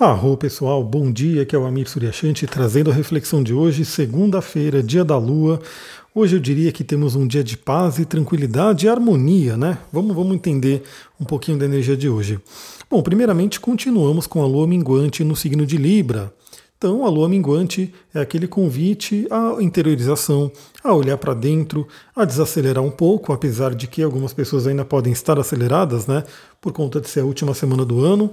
Arro pessoal, bom dia, aqui é o Amir Suryashanti trazendo a reflexão de hoje, segunda-feira, dia da lua. Hoje eu diria que temos um dia de paz e tranquilidade e harmonia, né? Vamos, vamos entender um pouquinho da energia de hoje. Bom, primeiramente continuamos com a lua minguante no signo de Libra. Então, a lua minguante é aquele convite à interiorização, a olhar para dentro, a desacelerar um pouco, apesar de que algumas pessoas ainda podem estar aceleradas, né, por conta de ser a última semana do ano.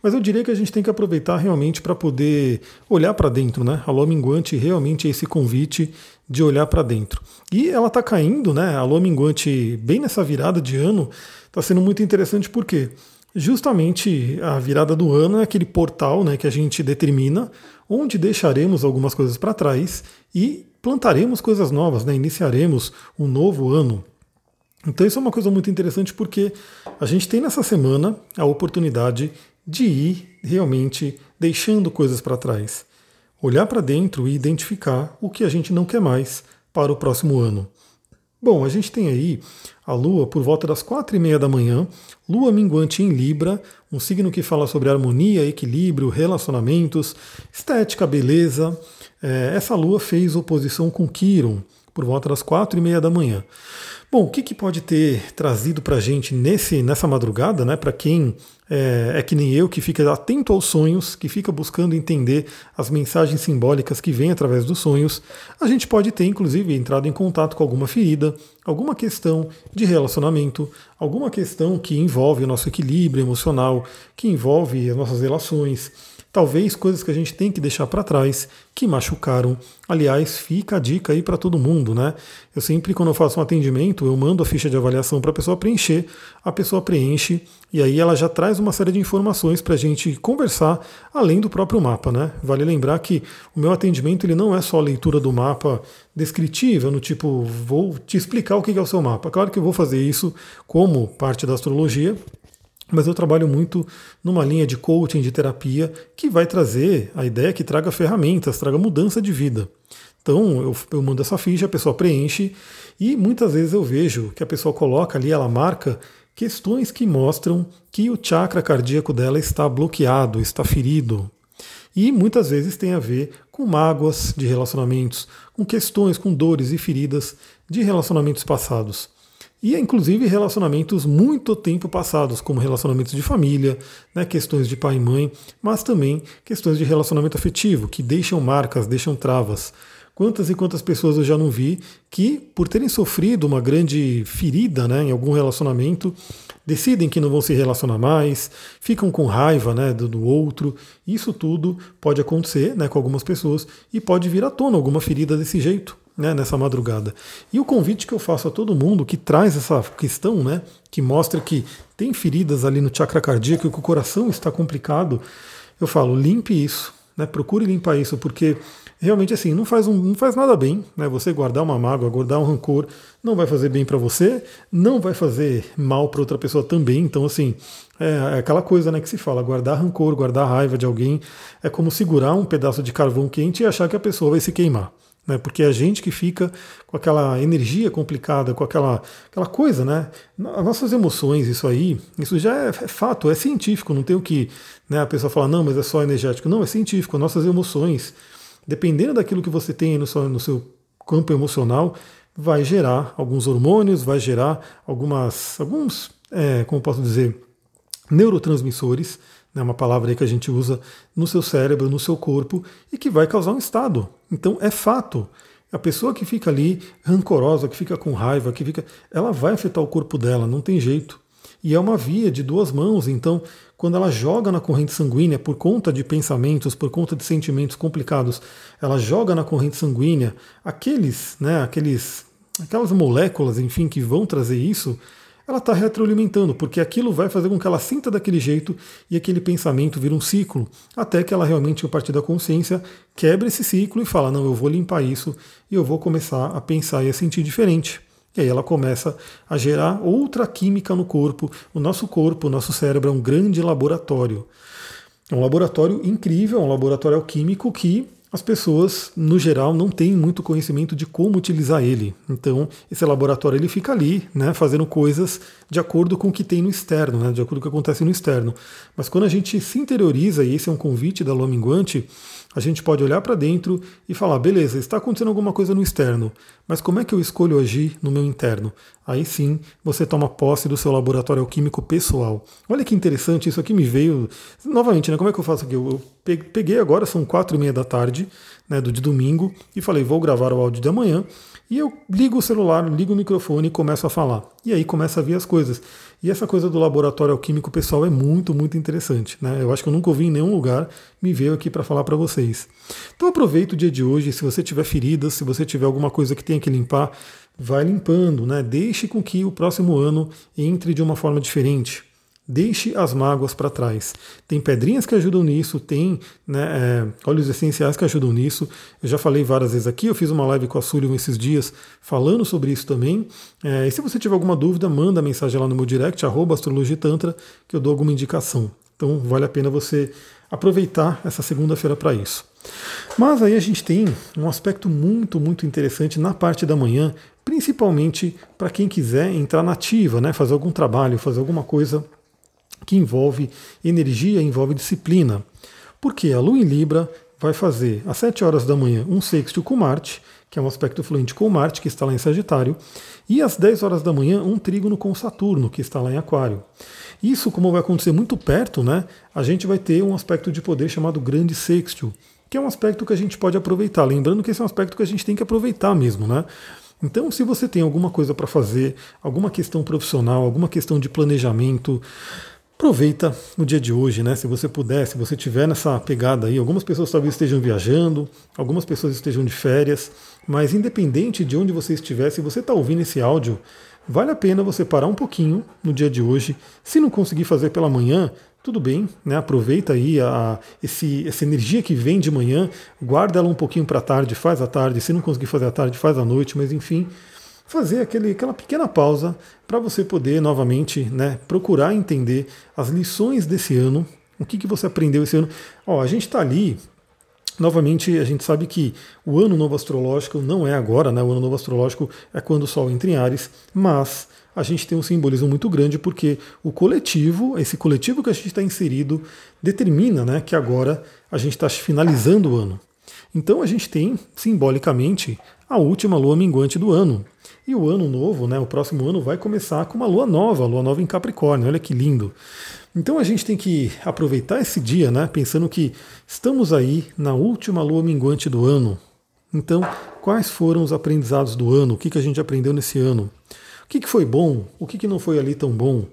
Mas eu diria que a gente tem que aproveitar realmente para poder olhar para dentro, né? A lua minguante realmente é esse convite de olhar para dentro. E ela está caindo, né? A lua minguante, bem nessa virada de ano, está sendo muito interessante porque justamente a virada do ano é aquele portal né, que a gente determina, onde deixaremos algumas coisas para trás e plantaremos coisas novas, né? iniciaremos um novo ano. Então isso é uma coisa muito interessante porque a gente tem nessa semana a oportunidade de ir realmente deixando coisas para trás. Olhar para dentro e identificar o que a gente não quer mais para o próximo ano. Bom, a gente tem aí a Lua por volta das quatro e meia da manhã, Lua minguante em Libra, um signo que fala sobre harmonia, equilíbrio, relacionamentos, estética, beleza. É, essa Lua fez oposição com Quiron por volta das quatro e meia da manhã. Bom, o que, que pode ter trazido para a gente nesse, nessa madrugada, né? Para quem é, é, que nem eu, que fica atento aos sonhos, que fica buscando entender as mensagens simbólicas que vêm através dos sonhos, a gente pode ter, inclusive, entrado em contato com alguma ferida, alguma questão de relacionamento, alguma questão que envolve o nosso equilíbrio emocional, que envolve as nossas relações talvez coisas que a gente tem que deixar para trás que machucaram. Aliás, fica a dica aí para todo mundo, né? Eu sempre, quando eu faço um atendimento, eu mando a ficha de avaliação para a pessoa preencher, a pessoa preenche e aí ela já traz uma série de informações para a gente conversar além do próprio mapa, né? Vale lembrar que o meu atendimento ele não é só a leitura do mapa descritiva, no tipo, vou te explicar o que é o seu mapa. Claro que eu vou fazer isso como parte da astrologia, mas eu trabalho muito numa linha de coaching, de terapia, que vai trazer a ideia que traga ferramentas, traga mudança de vida. Então eu, eu mando essa ficha, a pessoa preenche e muitas vezes eu vejo que a pessoa coloca ali, ela marca questões que mostram que o chakra cardíaco dela está bloqueado, está ferido. E muitas vezes tem a ver com mágoas de relacionamentos, com questões, com dores e feridas de relacionamentos passados. E inclusive relacionamentos muito tempo passados, como relacionamentos de família, né, questões de pai e mãe, mas também questões de relacionamento afetivo, que deixam marcas, deixam travas. Quantas e quantas pessoas eu já não vi que, por terem sofrido uma grande ferida né, em algum relacionamento, decidem que não vão se relacionar mais, ficam com raiva né, do, do outro. Isso tudo pode acontecer né, com algumas pessoas e pode vir à tona alguma ferida desse jeito né, nessa madrugada. E o convite que eu faço a todo mundo que traz essa questão, né, que mostra que tem feridas ali no chakra cardíaco e que o coração está complicado, eu falo, limpe isso, né, procure limpar isso, porque realmente assim, não faz, um, não faz nada bem, né, você guardar uma mágoa, guardar um rancor, não vai fazer bem para você, não vai fazer mal para outra pessoa também, então assim, é, é, aquela coisa né, que se fala, guardar rancor, guardar raiva de alguém, é como segurar um pedaço de carvão quente e achar que a pessoa vai se queimar né? Porque é a gente que fica com aquela energia complicada, com aquela, aquela coisa, né? As nossas emoções, isso aí, isso já é, é fato, é científico, não tem o que né, a pessoa falar, não, mas é só energético. Não, é científico. As nossas emoções, dependendo daquilo que você tem no seu, no seu campo emocional, vai gerar alguns hormônios, vai gerar algumas, alguns, é, como posso dizer, neurotransmissores é uma palavra que a gente usa no seu cérebro, no seu corpo, e que vai causar um estado. Então é fato. A pessoa que fica ali rancorosa, que fica com raiva, que fica. Ela vai afetar o corpo dela, não tem jeito. E é uma via de duas mãos, então quando ela joga na corrente sanguínea por conta de pensamentos, por conta de sentimentos complicados, ela joga na corrente sanguínea aqueles, né, aqueles, aquelas moléculas, enfim, que vão trazer isso, ela está retroalimentando, porque aquilo vai fazer com que ela sinta daquele jeito e aquele pensamento vira um ciclo, até que ela realmente, a partir da consciência, quebra esse ciclo e fala: não, eu vou limpar isso e eu vou começar a pensar e a sentir diferente. E aí ela começa a gerar outra química no corpo. O nosso corpo, o nosso cérebro é um grande laboratório. É um laboratório incrível, é um laboratório alquímico que as pessoas, no geral, não têm muito conhecimento de como utilizar ele. Então, esse laboratório ele fica ali, né, fazendo coisas de acordo com o que tem no externo, né, de acordo com o que acontece no externo. Mas quando a gente se interioriza, e esse é um convite da lua minguante, a gente pode olhar para dentro e falar: beleza, está acontecendo alguma coisa no externo, mas como é que eu escolho agir no meu interno? Aí sim você toma posse do seu laboratório alquímico pessoal. Olha que interessante, isso aqui me veio. Novamente, né? Como é que eu faço aqui? Eu peguei agora, são quatro e meia da tarde, né, do de domingo, e falei: vou gravar o áudio de amanhã. E eu ligo o celular, ligo o microfone e começo a falar. E aí começa a vir as coisas. E essa coisa do laboratório alquímico pessoal é muito, muito interessante. Né? Eu acho que eu nunca ouvi em nenhum lugar, me veio aqui para falar para vocês. Então aproveita o dia de hoje, se você tiver feridas, se você tiver alguma coisa que tenha que limpar, vai limpando, né? Deixe com que o próximo ano entre de uma forma diferente. Deixe as mágoas para trás. Tem pedrinhas que ajudam nisso, tem né, é, óleos essenciais que ajudam nisso. Eu já falei várias vezes aqui, eu fiz uma live com a Sullivan esses dias falando sobre isso também. É, e se você tiver alguma dúvida, manda mensagem lá no meu direct, arroba astrologitantra, que eu dou alguma indicação. Então vale a pena você aproveitar essa segunda-feira para isso. Mas aí a gente tem um aspecto muito, muito interessante na parte da manhã, principalmente para quem quiser entrar na ativa, né, fazer algum trabalho, fazer alguma coisa que envolve energia, envolve disciplina. Porque a Lua em Libra vai fazer às 7 horas da manhã um sexto com Marte, que é um aspecto fluente com Marte, que está lá em Sagitário, e às 10 horas da manhã um trígono com Saturno, que está lá em Aquário. Isso, como vai acontecer muito perto, né, a gente vai ter um aspecto de poder chamado grande sextil, que é um aspecto que a gente pode aproveitar. Lembrando que esse é um aspecto que a gente tem que aproveitar mesmo, né? Então, se você tem alguma coisa para fazer, alguma questão profissional, alguma questão de planejamento, Aproveita o dia de hoje, né? Se você puder, se você tiver nessa pegada aí, algumas pessoas talvez estejam viajando, algumas pessoas estejam de férias, mas independente de onde você estiver, se você está ouvindo esse áudio, vale a pena você parar um pouquinho no dia de hoje. Se não conseguir fazer pela manhã, tudo bem, né? Aproveita aí a, esse, essa energia que vem de manhã, guarda ela um pouquinho para a tarde, faz à tarde. Se não conseguir fazer à tarde, faz à noite, mas enfim, fazer aquele, aquela pequena pausa para você poder novamente né, procurar entender as lições desse ano, o que, que você aprendeu esse ano. Ó, a gente está ali, novamente a gente sabe que o ano novo astrológico não é agora, né? o ano novo astrológico é quando o Sol entra em Ares, mas a gente tem um simbolismo muito grande porque o coletivo, esse coletivo que a gente está inserido, determina né, que agora a gente está finalizando o ano. Então a gente tem, simbolicamente, a última lua minguante do ano. E o ano novo, né, o próximo ano, vai começar com uma lua nova, lua nova em Capricórnio. Olha que lindo. Então a gente tem que aproveitar esse dia, né, pensando que estamos aí na última lua minguante do ano. Então, quais foram os aprendizados do ano? O que, que a gente aprendeu nesse ano? O que, que foi bom? O que, que não foi ali tão bom?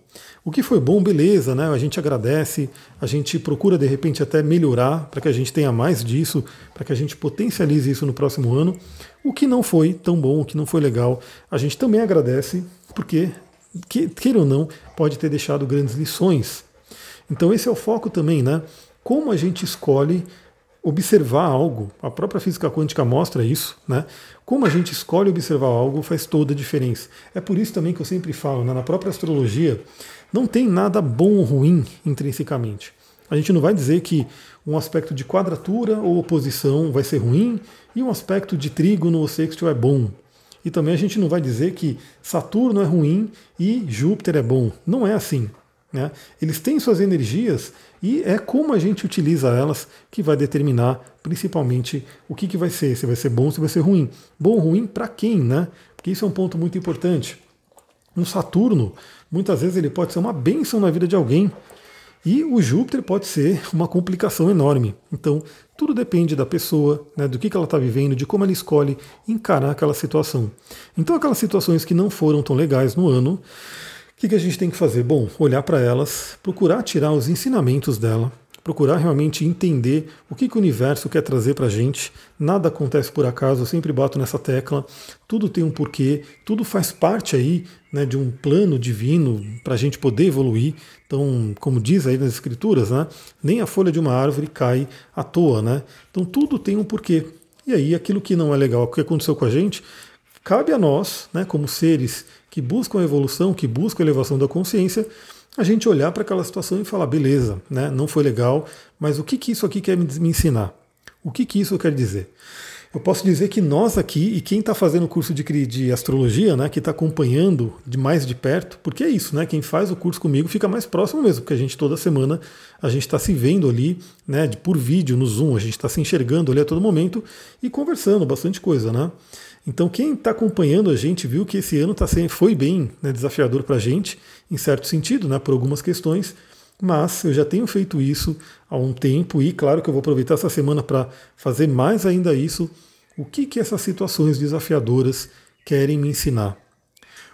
O que foi bom, beleza, né? A gente agradece, a gente procura de repente até melhorar para que a gente tenha mais disso, para que a gente potencialize isso no próximo ano. O que não foi tão bom, o que não foi legal, a gente também agradece, porque, queira ou não, pode ter deixado grandes lições. Então esse é o foco também, né? Como a gente escolhe observar algo, a própria física quântica mostra isso, né? Como a gente escolhe observar algo faz toda a diferença. É por isso também que eu sempre falo, né? na própria astrologia, não tem nada bom ou ruim intrinsecamente. A gente não vai dizer que um aspecto de quadratura ou oposição vai ser ruim e um aspecto de trígono ou sextil é bom. E também a gente não vai dizer que Saturno é ruim e Júpiter é bom. Não é assim. Né? Eles têm suas energias e é como a gente utiliza elas que vai determinar principalmente o que, que vai ser, se vai ser bom, se vai ser ruim. Bom ou ruim para quem, né? Porque isso é um ponto muito importante. Um Saturno, muitas vezes ele pode ser uma bênção na vida de alguém, e o Júpiter pode ser uma complicação enorme. Então, tudo depende da pessoa, né, do que, que ela está vivendo, de como ela escolhe encarar aquela situação. Então, aquelas situações que não foram tão legais no ano, o que, que a gente tem que fazer? Bom, olhar para elas, procurar tirar os ensinamentos dela, procurar realmente entender o que, que o universo quer trazer para a gente. Nada acontece por acaso, eu sempre bato nessa tecla. Tudo tem um porquê, tudo faz parte aí né, de um plano divino para a gente poder evoluir. Então, como diz aí nas escrituras, né, nem a folha de uma árvore cai à toa. Né? Então, tudo tem um porquê. E aí, aquilo que não é legal, o que aconteceu com a gente, cabe a nós, né, como seres que buscam a evolução, que buscam a elevação da consciência, a gente olhar para aquela situação e falar, beleza, né, não foi legal, mas o que, que isso aqui quer me ensinar? O que, que isso quer dizer? Eu posso dizer que nós aqui, e quem está fazendo o curso de, de astrologia, né, que está acompanhando de mais de perto, porque é isso, né? Quem faz o curso comigo fica mais próximo mesmo, porque a gente toda semana a gente está se vendo ali, né, por vídeo, no Zoom, a gente está se enxergando ali a todo momento e conversando bastante coisa, né? Então quem está acompanhando a gente viu que esse ano tá sendo, foi bem né, desafiador para a gente, em certo sentido, né, por algumas questões, mas eu já tenho feito isso há um tempo e claro que eu vou aproveitar essa semana para fazer mais ainda isso. O que, que essas situações desafiadoras querem me ensinar?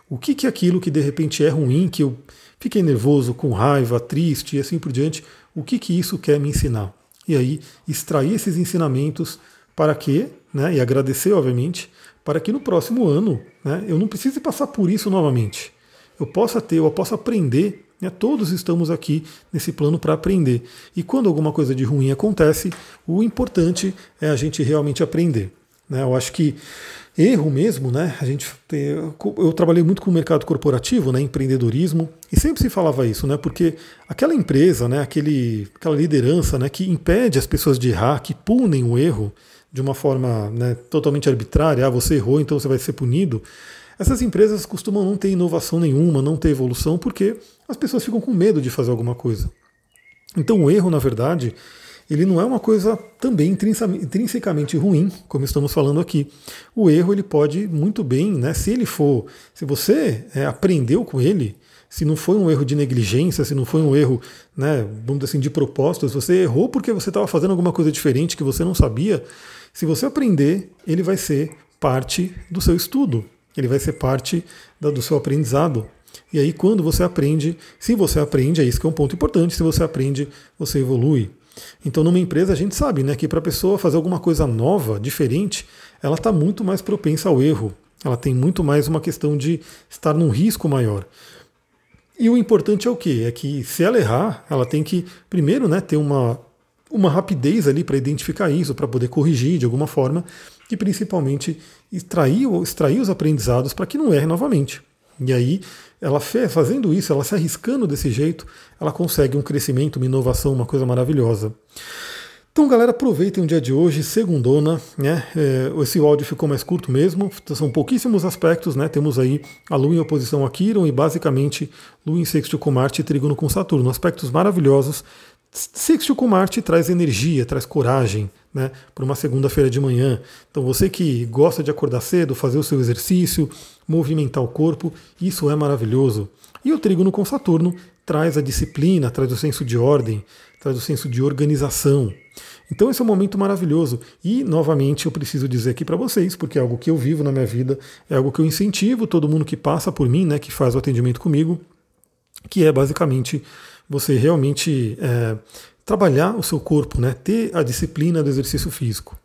O que, que aquilo que de repente é ruim, que eu fiquei nervoso, com raiva, triste e assim por diante, o que, que isso quer me ensinar? E aí, extrair esses ensinamentos para que, né, e agradecer, obviamente, para que no próximo ano né, eu não precise passar por isso novamente. Eu possa ter, eu possa aprender né? Todos estamos aqui nesse plano para aprender. E quando alguma coisa de ruim acontece, o importante é a gente realmente aprender. Né? Eu acho que erro mesmo, né? A gente eu trabalhei muito com o mercado corporativo, né, empreendedorismo, e sempre se falava isso, né? Porque aquela empresa, né, aquele, aquela liderança, né, que impede as pessoas de errar, que punem o erro de uma forma né, totalmente arbitrária, ah, você errou, então você vai ser punido. Essas empresas costumam não ter inovação nenhuma, não ter evolução, porque as pessoas ficam com medo de fazer alguma coisa. Então o erro, na verdade, ele não é uma coisa também intrinsecamente ruim, como estamos falando aqui. O erro ele pode muito bem, né, se ele for, se você é, aprendeu com ele, se não foi um erro de negligência, se não foi um erro, né, vamos dizer assim, de propósito, se você errou porque você estava fazendo alguma coisa diferente que você não sabia, se você aprender, ele vai ser parte do seu estudo, ele vai ser parte do seu aprendizado. E aí, quando você aprende, se você aprende, é isso que é um ponto importante, se você aprende, você evolui. Então, numa empresa, a gente sabe né, que para a pessoa fazer alguma coisa nova, diferente, ela está muito mais propensa ao erro. Ela tem muito mais uma questão de estar num risco maior. E o importante é o quê? É que se ela errar, ela tem que, primeiro, né, ter uma, uma rapidez ali para identificar isso, para poder corrigir de alguma forma, e principalmente extrair, extrair os aprendizados para que não erre novamente. E aí, ela fazendo isso, ela se arriscando desse jeito, ela consegue um crescimento, uma inovação, uma coisa maravilhosa. Então, galera, aproveitem o dia de hoje, segundona, né? É, esse áudio ficou mais curto mesmo, são pouquíssimos aspectos, né? Temos aí a Lua em oposição a Quiron e basicamente Lua em sexto com Marte e Trígono com Saturno, aspectos maravilhosos. Sexto com Marte traz energia, traz coragem, né, para uma segunda-feira de manhã. Então você que gosta de acordar cedo, fazer o seu exercício, movimentar o corpo, isso é maravilhoso. E o trígono com Saturno traz a disciplina, traz o senso de ordem, traz o senso de organização. Então esse é um momento maravilhoso. E, novamente, eu preciso dizer aqui para vocês, porque é algo que eu vivo na minha vida, é algo que eu incentivo todo mundo que passa por mim, né, que faz o atendimento comigo, que é basicamente você realmente é, trabalhar o seu corpo, né? ter a disciplina do exercício físico.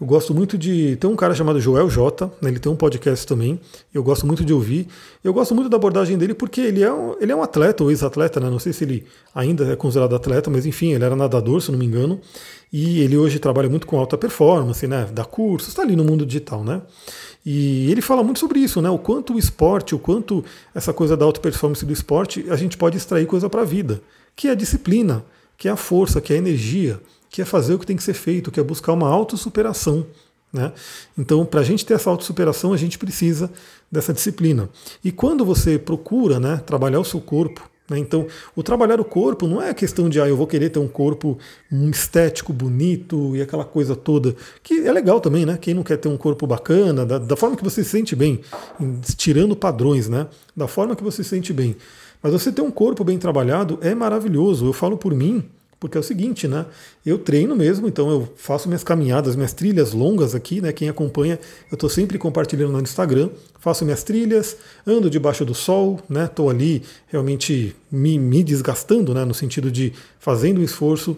Eu gosto muito de. Tem um cara chamado Joel J, né, ele tem um podcast também, eu gosto muito de ouvir. Eu gosto muito da abordagem dele porque ele é um, ele é um atleta, ou ex-atleta, né? não sei se ele ainda é considerado atleta, mas enfim, ele era nadador, se não me engano, e ele hoje trabalha muito com alta performance, né? dá cursos, está ali no mundo digital. Né? E ele fala muito sobre isso, né? o quanto o esporte, o quanto essa coisa da alta performance do esporte, a gente pode extrair coisa para a vida, que é a disciplina que é a força, que é a energia, que é fazer o que tem que ser feito, que é buscar uma autossuperação. Né? Então, para a gente ter essa autossuperação, a gente precisa dessa disciplina. E quando você procura né, trabalhar o seu corpo, né, então o trabalhar o corpo não é a questão de ah, eu vou querer ter um corpo estético, bonito e aquela coisa toda, que é legal também, né? Quem não quer ter um corpo bacana, da, da forma que você se sente bem, tirando padrões, né? Da forma que você se sente bem. Mas você ter um corpo bem trabalhado é maravilhoso. Eu falo por mim, porque é o seguinte, né? Eu treino mesmo, então eu faço minhas caminhadas, minhas trilhas longas aqui, né? Quem acompanha, eu estou sempre compartilhando no Instagram. Faço minhas trilhas, ando debaixo do sol, né? Estou ali realmente me, me desgastando, né? No sentido de fazendo um esforço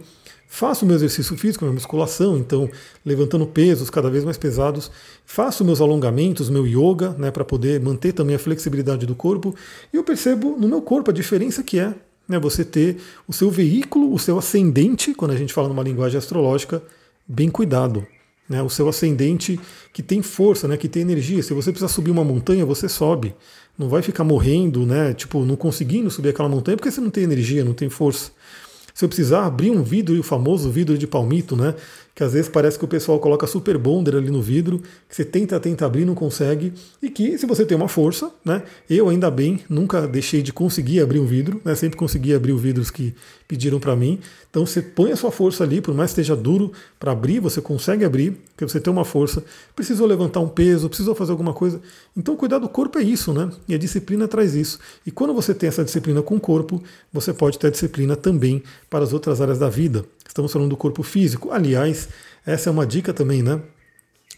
Faço meu exercício físico, minha musculação, então levantando pesos cada vez mais pesados. Faço meus alongamentos, meu yoga, né, para poder manter também a flexibilidade do corpo. E eu percebo no meu corpo a diferença que é né, você ter o seu veículo, o seu ascendente, quando a gente fala numa linguagem astrológica, bem cuidado. Né, o seu ascendente que tem força, né, que tem energia. Se você precisar subir uma montanha, você sobe. Não vai ficar morrendo, né, tipo, não conseguindo subir aquela montanha porque você não tem energia, não tem força. Se eu precisar abrir um vidro, o famoso vidro de palmito, né? Que às vezes parece que o pessoal coloca super bonder ali no vidro, que você tenta, tenta abrir, não consegue, e que se você tem uma força, né? Eu ainda bem nunca deixei de conseguir abrir um vidro, né? Sempre consegui abrir os vidros que pediram para mim. Então você põe a sua força ali, por mais que esteja duro para abrir, você consegue abrir, porque você tem uma força. Precisou levantar um peso, precisou fazer alguma coisa. Então cuidar do corpo é isso, né? E a disciplina traz isso. E quando você tem essa disciplina com o corpo, você pode ter disciplina também para as outras áreas da vida. Estamos falando do corpo físico. Aliás, essa é uma dica também, né?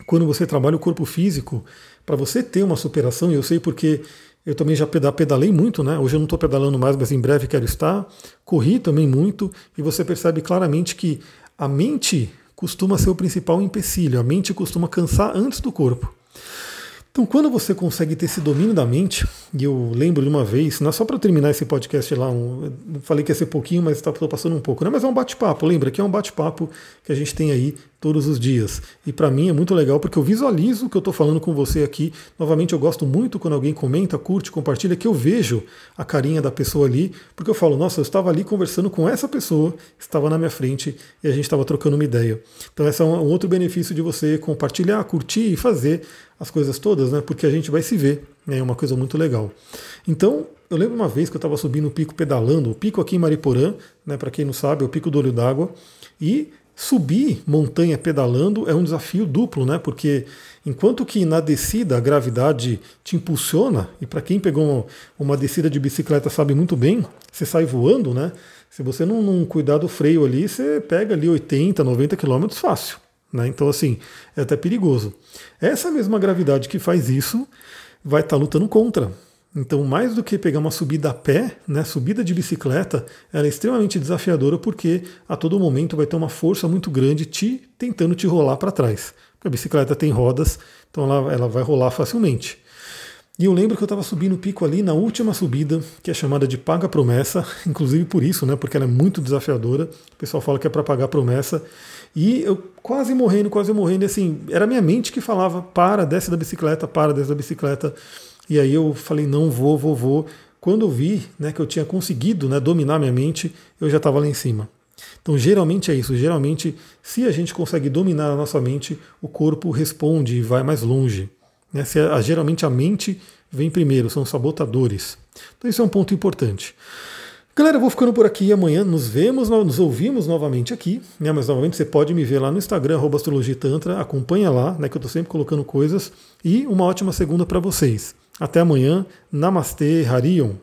Quando você trabalha o corpo físico, para você ter uma superação, e eu sei porque eu também já pedalei muito, né? Hoje eu não estou pedalando mais, mas em breve quero estar. Corri também muito, e você percebe claramente que a mente costuma ser o principal empecilho, a mente costuma cansar antes do corpo. Então, quando você consegue ter esse domínio da mente, e eu lembro de uma vez, não é só para terminar esse podcast lá, um, falei que ia ser pouquinho, mas estou tá, passando um pouco, né? mas é um bate-papo, lembra que é um bate-papo que a gente tem aí todos os dias. E para mim é muito legal porque eu visualizo o que eu estou falando com você aqui. Novamente, eu gosto muito quando alguém comenta, curte, compartilha, que eu vejo a carinha da pessoa ali, porque eu falo, nossa, eu estava ali conversando com essa pessoa, estava na minha frente e a gente estava trocando uma ideia. Então, esse é um outro benefício de você compartilhar, curtir e fazer as coisas todas, né? Porque a gente vai se ver. É uma coisa muito legal. Então, eu lembro uma vez que eu estava subindo o pico pedalando, o pico aqui em Mariporã, né? Para quem não sabe, é o pico do olho d'água. E Subir montanha pedalando é um desafio duplo, né? Porque enquanto que na descida a gravidade te impulsiona, e para quem pegou uma descida de bicicleta sabe muito bem, você sai voando, né? Se você não, não cuidar do freio ali, você pega ali 80, 90 km fácil. Né? Então, assim, é até perigoso. Essa mesma gravidade que faz isso vai estar tá lutando contra. Então, mais do que pegar uma subida a pé, né, subida de bicicleta, ela é extremamente desafiadora porque a todo momento vai ter uma força muito grande te tentando te rolar para trás. Porque a bicicleta tem rodas, então ela, ela vai rolar facilmente. E eu lembro que eu estava subindo o pico ali na última subida, que é chamada de Paga Promessa, inclusive por isso, né, porque ela é muito desafiadora. O pessoal fala que é para pagar promessa. E eu quase morrendo, quase morrendo, e assim, era minha mente que falava: para, desce da bicicleta, para, desce da bicicleta. E aí eu falei, não vou, vou, vou. Quando eu vi né, que eu tinha conseguido né, dominar minha mente, eu já estava lá em cima. Então, geralmente é isso. Geralmente, se a gente consegue dominar a nossa mente, o corpo responde e vai mais longe. Né? Se a, geralmente a mente vem primeiro, são sabotadores. Então, isso é um ponto importante. Galera, eu vou ficando por aqui. Amanhã nos vemos, nos ouvimos novamente aqui. Né? Mas novamente você pode me ver lá no Instagram, astrologitantra. Acompanha lá, né, que eu estou sempre colocando coisas. E uma ótima segunda para vocês. Até amanhã. Namastê, Harion.